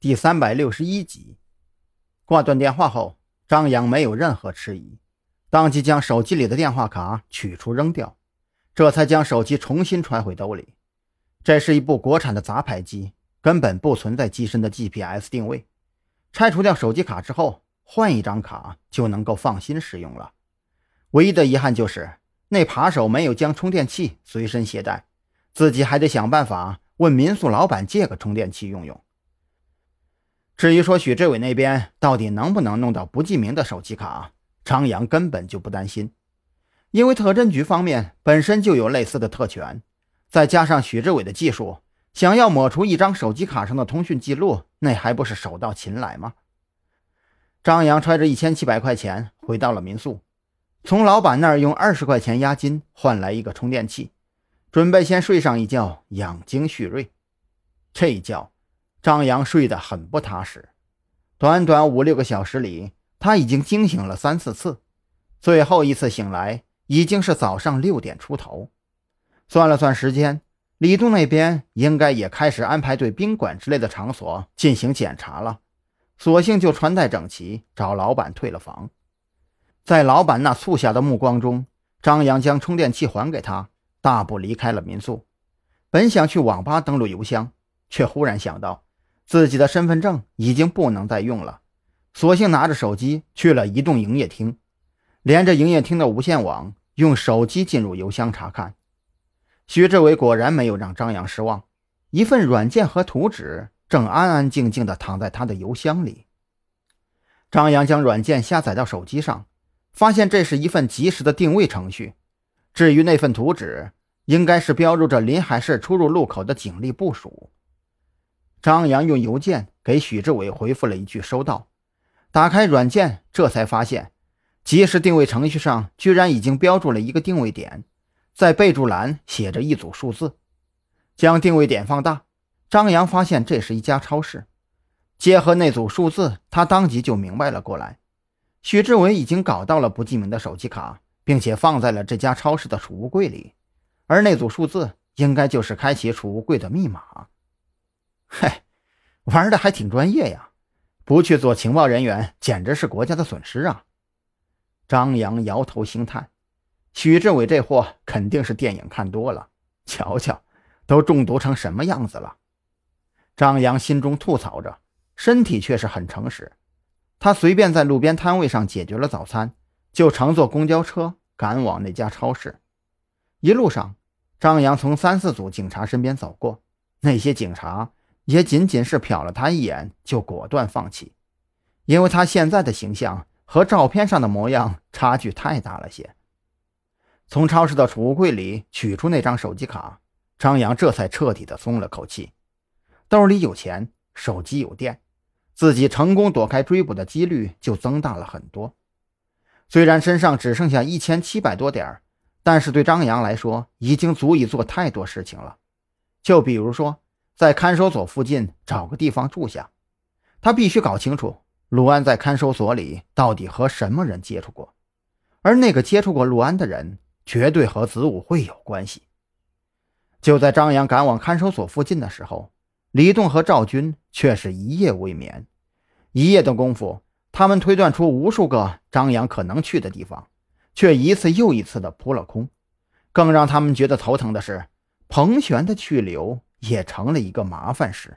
第三百六十一集。挂断电话后，张扬没有任何迟疑，当即将手机里的电话卡取出扔掉，这才将手机重新揣回兜里。这是一部国产的杂牌机，根本不存在机身的 GPS 定位。拆除掉手机卡之后，换一张卡就能够放心使用了。唯一的遗憾就是那扒手没有将充电器随身携带，自己还得想办法问民宿老板借个充电器用用。至于说许志伟那边到底能不能弄到不记名的手机卡，张扬根本就不担心，因为特侦局方面本身就有类似的特权，再加上许志伟的技术，想要抹除一张手机卡上的通讯记录，那还不是手到擒来吗？张扬揣着一千七百块钱回到了民宿，从老板那儿用二十块钱押金换来一个充电器，准备先睡上一觉养精蓄锐。这一觉。张扬睡得很不踏实，短短五六个小时里，他已经惊醒了三四次，最后一次醒来已经是早上六点出头。算了算时间，李栋那边应该也开始安排对宾馆之类的场所进行检查了，索性就穿戴整齐，找老板退了房。在老板那促狭的目光中，张扬将充电器还给他，大步离开了民宿。本想去网吧登录邮箱，却忽然想到。自己的身份证已经不能再用了，索性拿着手机去了移动营业厅，连着营业厅的无线网，用手机进入邮箱查看。徐志伟果然没有让张扬失望，一份软件和图纸正安安静静地躺在他的邮箱里。张扬将软件下载到手机上，发现这是一份及时的定位程序。至于那份图纸，应该是标注着临海市出入路口的警力部署。张扬用邮件给许志伟回复了一句“收到”，打开软件，这才发现即时定位程序上居然已经标注了一个定位点，在备注栏写着一组数字。将定位点放大，张扬发现这是一家超市。结合那组数字，他当即就明白了过来：许志伟已经搞到了不记名的手机卡，并且放在了这家超市的储物柜里，而那组数字应该就是开启储物柜的密码。嗨，玩的还挺专业呀！不去做情报人员，简直是国家的损失啊！张扬摇头兴叹：“许志伟这货肯定是电影看多了，瞧瞧，都中毒成什么样子了。”张扬心中吐槽着，身体却是很诚实。他随便在路边摊位上解决了早餐，就乘坐公交车赶往那家超市。一路上，张扬从三四组警察身边走过，那些警察。也仅仅是瞟了他一眼，就果断放弃，因为他现在的形象和照片上的模样差距太大了些。从超市的储物柜里取出那张手机卡，张扬这才彻底的松了口气，兜里有钱，手机有电，自己成功躲开追捕的几率就增大了很多。虽然身上只剩下一千七百多点但是对张扬来说，已经足以做太多事情了。就比如说。在看守所附近找个地方住下，他必须搞清楚陆安在看守所里到底和什么人接触过，而那个接触过陆安的人绝对和子午会有关系。就在张扬赶往看守所附近的时候，李栋和赵军却是一夜未眠。一夜的功夫，他们推断出无数个张扬可能去的地方，却一次又一次的扑了空。更让他们觉得头疼的是，彭璇的去留。也成了一个麻烦事。